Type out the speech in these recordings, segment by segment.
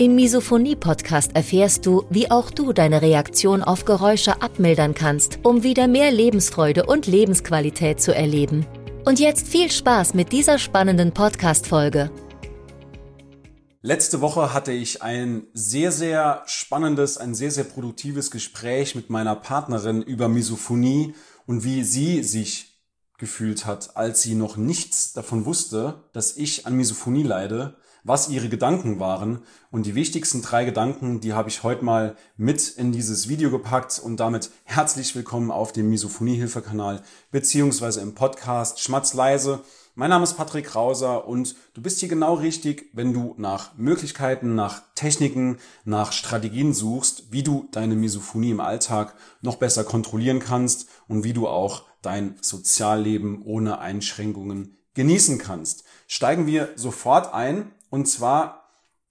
Im Misophonie-Podcast erfährst du, wie auch du deine Reaktion auf Geräusche abmildern kannst, um wieder mehr Lebensfreude und Lebensqualität zu erleben. Und jetzt viel Spaß mit dieser spannenden Podcast-Folge. Letzte Woche hatte ich ein sehr, sehr spannendes, ein sehr, sehr produktives Gespräch mit meiner Partnerin über Misophonie und wie sie sich gefühlt hat, als sie noch nichts davon wusste, dass ich an Misophonie leide was ihre Gedanken waren. Und die wichtigsten drei Gedanken, die habe ich heute mal mit in dieses Video gepackt und damit herzlich willkommen auf dem Misophonie-Hilfe-Kanal beziehungsweise im Podcast Schmatzleise. Mein Name ist Patrick Krauser und du bist hier genau richtig, wenn du nach Möglichkeiten, nach Techniken, nach Strategien suchst, wie du deine Misophonie im Alltag noch besser kontrollieren kannst und wie du auch dein Sozialleben ohne Einschränkungen genießen kannst. Steigen wir sofort ein und zwar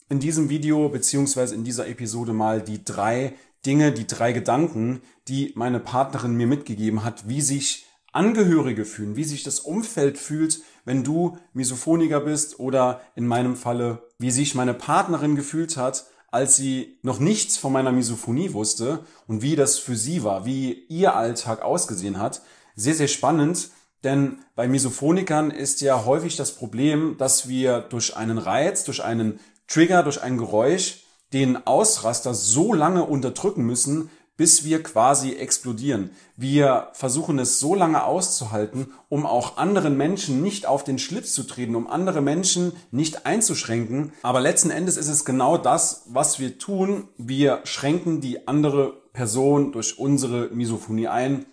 in diesem Video beziehungsweise in dieser Episode mal die drei Dinge, die drei Gedanken, die meine Partnerin mir mitgegeben hat, wie sich Angehörige fühlen, wie sich das Umfeld fühlt, wenn du Misophoniker bist oder in meinem Falle, wie sich meine Partnerin gefühlt hat, als sie noch nichts von meiner Misophonie wusste und wie das für sie war, wie ihr Alltag ausgesehen hat. Sehr, sehr spannend. Denn bei Misophonikern ist ja häufig das Problem, dass wir durch einen Reiz, durch einen Trigger, durch ein Geräusch den Ausraster so lange unterdrücken müssen, bis wir quasi explodieren. Wir versuchen es so lange auszuhalten, um auch anderen Menschen nicht auf den Schlips zu treten, um andere Menschen nicht einzuschränken. Aber letzten Endes ist es genau das, was wir tun. Wir schränken die andere Person durch unsere Misophonie ein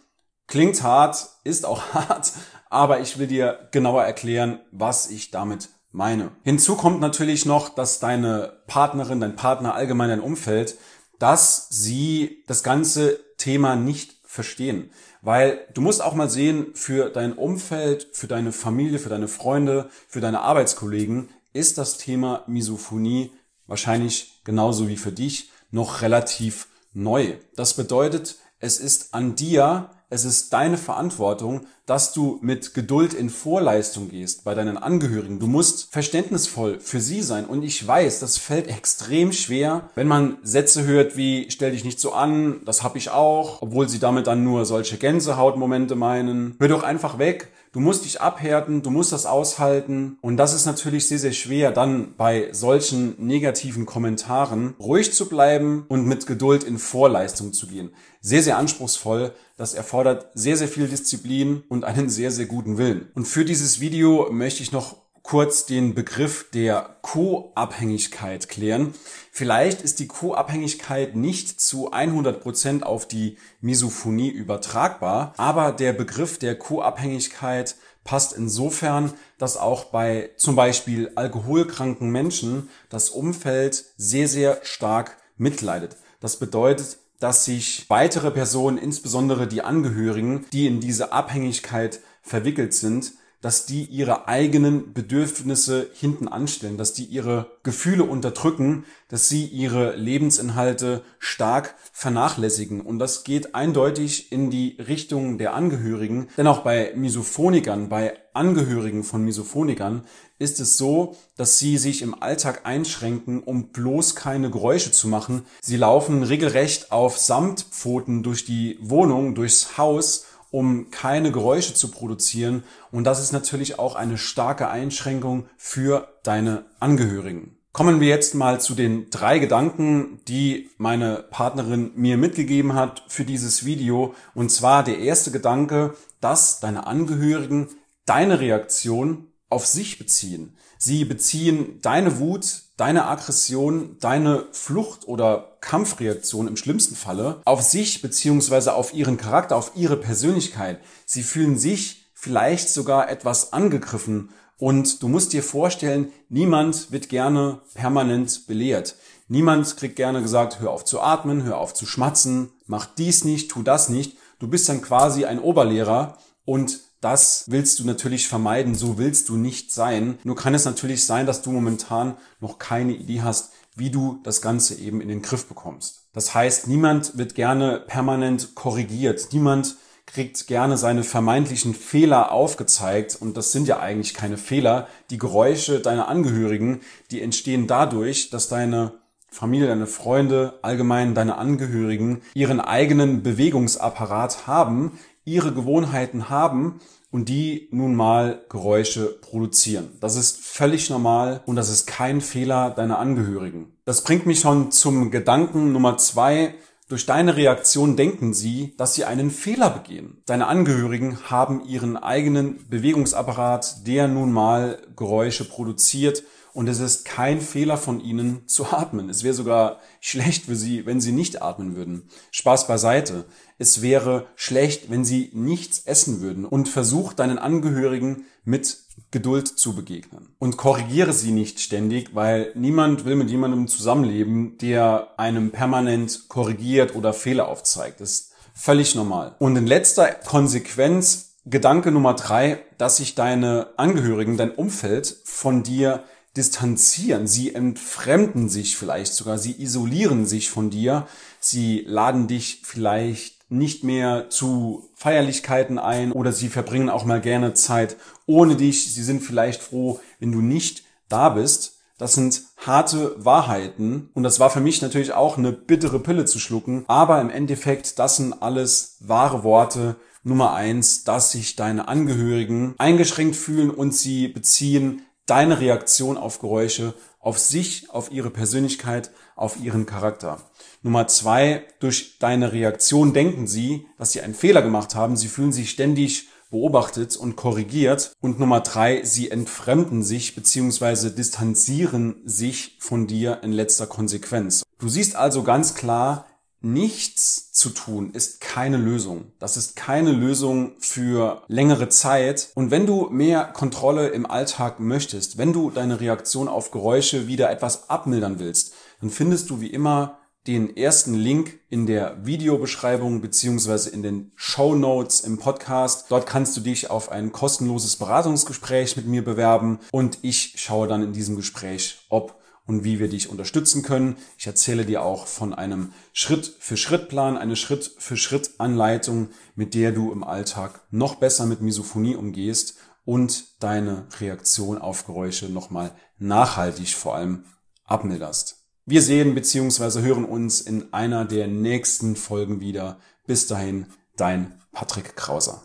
Klingt hart, ist auch hart, aber ich will dir genauer erklären, was ich damit meine. Hinzu kommt natürlich noch, dass deine Partnerin, dein Partner, allgemein dein Umfeld, dass sie das ganze Thema nicht verstehen. Weil du musst auch mal sehen, für dein Umfeld, für deine Familie, für deine Freunde, für deine Arbeitskollegen ist das Thema Misophonie wahrscheinlich genauso wie für dich noch relativ neu. Das bedeutet, es ist an dir, es ist deine Verantwortung, dass du mit Geduld in Vorleistung gehst bei deinen Angehörigen. Du musst verständnisvoll für sie sein. Und ich weiß, das fällt extrem schwer, wenn man Sätze hört wie stell dich nicht so an, das hab ich auch, obwohl sie damit dann nur solche Gänsehautmomente meinen. Hör doch einfach weg. Du musst dich abhärten, du musst das aushalten. Und das ist natürlich sehr, sehr schwer, dann bei solchen negativen Kommentaren ruhig zu bleiben und mit Geduld in Vorleistung zu gehen. Sehr, sehr anspruchsvoll. Das erfordert sehr, sehr viel Disziplin und einen sehr, sehr guten Willen. Und für dieses Video möchte ich noch kurz den Begriff der Co-Abhängigkeit klären. Vielleicht ist die Co-Abhängigkeit nicht zu 100 Prozent auf die Misophonie übertragbar, aber der Begriff der Co-Abhängigkeit passt insofern, dass auch bei zum Beispiel alkoholkranken Menschen das Umfeld sehr, sehr stark mitleidet. Das bedeutet, dass sich weitere Personen, insbesondere die Angehörigen, die in diese Abhängigkeit verwickelt sind, dass die ihre eigenen Bedürfnisse hinten anstellen, dass die ihre Gefühle unterdrücken, dass sie ihre Lebensinhalte stark vernachlässigen. Und das geht eindeutig in die Richtung der Angehörigen. Denn auch bei Misophonikern, bei Angehörigen von Misophonikern ist es so, dass sie sich im Alltag einschränken, um bloß keine Geräusche zu machen. Sie laufen regelrecht auf Samtpfoten durch die Wohnung, durchs Haus um keine Geräusche zu produzieren. Und das ist natürlich auch eine starke Einschränkung für deine Angehörigen. Kommen wir jetzt mal zu den drei Gedanken, die meine Partnerin mir mitgegeben hat für dieses Video. Und zwar der erste Gedanke, dass deine Angehörigen deine Reaktion auf sich beziehen. Sie beziehen deine Wut, deine Aggression, deine Flucht oder Kampfreaktion im schlimmsten Falle auf sich beziehungsweise auf ihren Charakter, auf ihre Persönlichkeit. Sie fühlen sich vielleicht sogar etwas angegriffen Und du musst dir vorstellen, niemand wird gerne permanent belehrt. Niemand kriegt gerne gesagt, hör auf zu atmen, hör auf zu schmatzen, mach dies nicht, tu das nicht. Du bist dann quasi ein Oberlehrer und das willst du natürlich vermeiden, so willst du nicht sein. Nur kann es natürlich sein, dass du momentan noch keine Idee hast, wie du das Ganze eben in den Griff bekommst. Das heißt, niemand wird gerne permanent korrigiert. Niemand kriegt gerne seine vermeintlichen Fehler aufgezeigt. Und das sind ja eigentlich keine Fehler. Die Geräusche deiner Angehörigen, die entstehen dadurch, dass deine Familie, deine Freunde, allgemein deine Angehörigen ihren eigenen Bewegungsapparat haben, ihre Gewohnheiten haben und die nun mal Geräusche produzieren. Das ist völlig normal und das ist kein Fehler deiner Angehörigen. Das bringt mich schon zum Gedanken Nummer zwei. Durch deine Reaktion denken sie, dass sie einen Fehler begehen. Deine Angehörigen haben ihren eigenen Bewegungsapparat, der nun mal Geräusche produziert und es ist kein Fehler von ihnen zu atmen. Es wäre sogar schlecht für sie, wenn sie nicht atmen würden. Spaß beiseite. Es wäre schlecht, wenn sie nichts essen würden. Und versuch deinen Angehörigen mit Geduld zu begegnen. Und korrigiere sie nicht ständig, weil niemand will mit jemandem zusammenleben, der einem permanent korrigiert oder Fehler aufzeigt. Das ist völlig normal. Und in letzter Konsequenz Gedanke Nummer drei, dass sich deine Angehörigen, dein Umfeld von dir distanzieren, sie entfremden sich vielleicht sogar, sie isolieren sich von dir, sie laden dich vielleicht nicht mehr zu Feierlichkeiten ein oder sie verbringen auch mal gerne Zeit ohne dich, sie sind vielleicht froh, wenn du nicht da bist. Das sind harte Wahrheiten und das war für mich natürlich auch eine bittere Pille zu schlucken, aber im Endeffekt, das sind alles wahre Worte. Nummer eins, dass sich deine Angehörigen eingeschränkt fühlen und sie beziehen deine Reaktion auf Geräusche, auf sich, auf ihre Persönlichkeit, auf ihren Charakter. Nummer zwei, durch deine Reaktion denken sie, dass sie einen Fehler gemacht haben. Sie fühlen sich ständig beobachtet und korrigiert. Und Nummer drei, sie entfremden sich bzw. distanzieren sich von dir in letzter Konsequenz. Du siehst also ganz klar, Nichts zu tun ist keine Lösung. Das ist keine Lösung für längere Zeit. Und wenn du mehr Kontrolle im Alltag möchtest, wenn du deine Reaktion auf Geräusche wieder etwas abmildern willst, dann findest du wie immer den ersten Link in der Videobeschreibung beziehungsweise in den Show Notes im Podcast. Dort kannst du dich auf ein kostenloses Beratungsgespräch mit mir bewerben und ich schaue dann in diesem Gespräch, ob und wie wir dich unterstützen können. Ich erzähle dir auch von einem Schritt-für-Schritt-Plan, eine Schritt-für-Schritt-Anleitung, mit der du im Alltag noch besser mit Misophonie umgehst und deine Reaktion auf Geräusche nochmal nachhaltig vor allem abmilderst. Wir sehen bzw. hören uns in einer der nächsten Folgen wieder. Bis dahin, dein Patrick Krauser.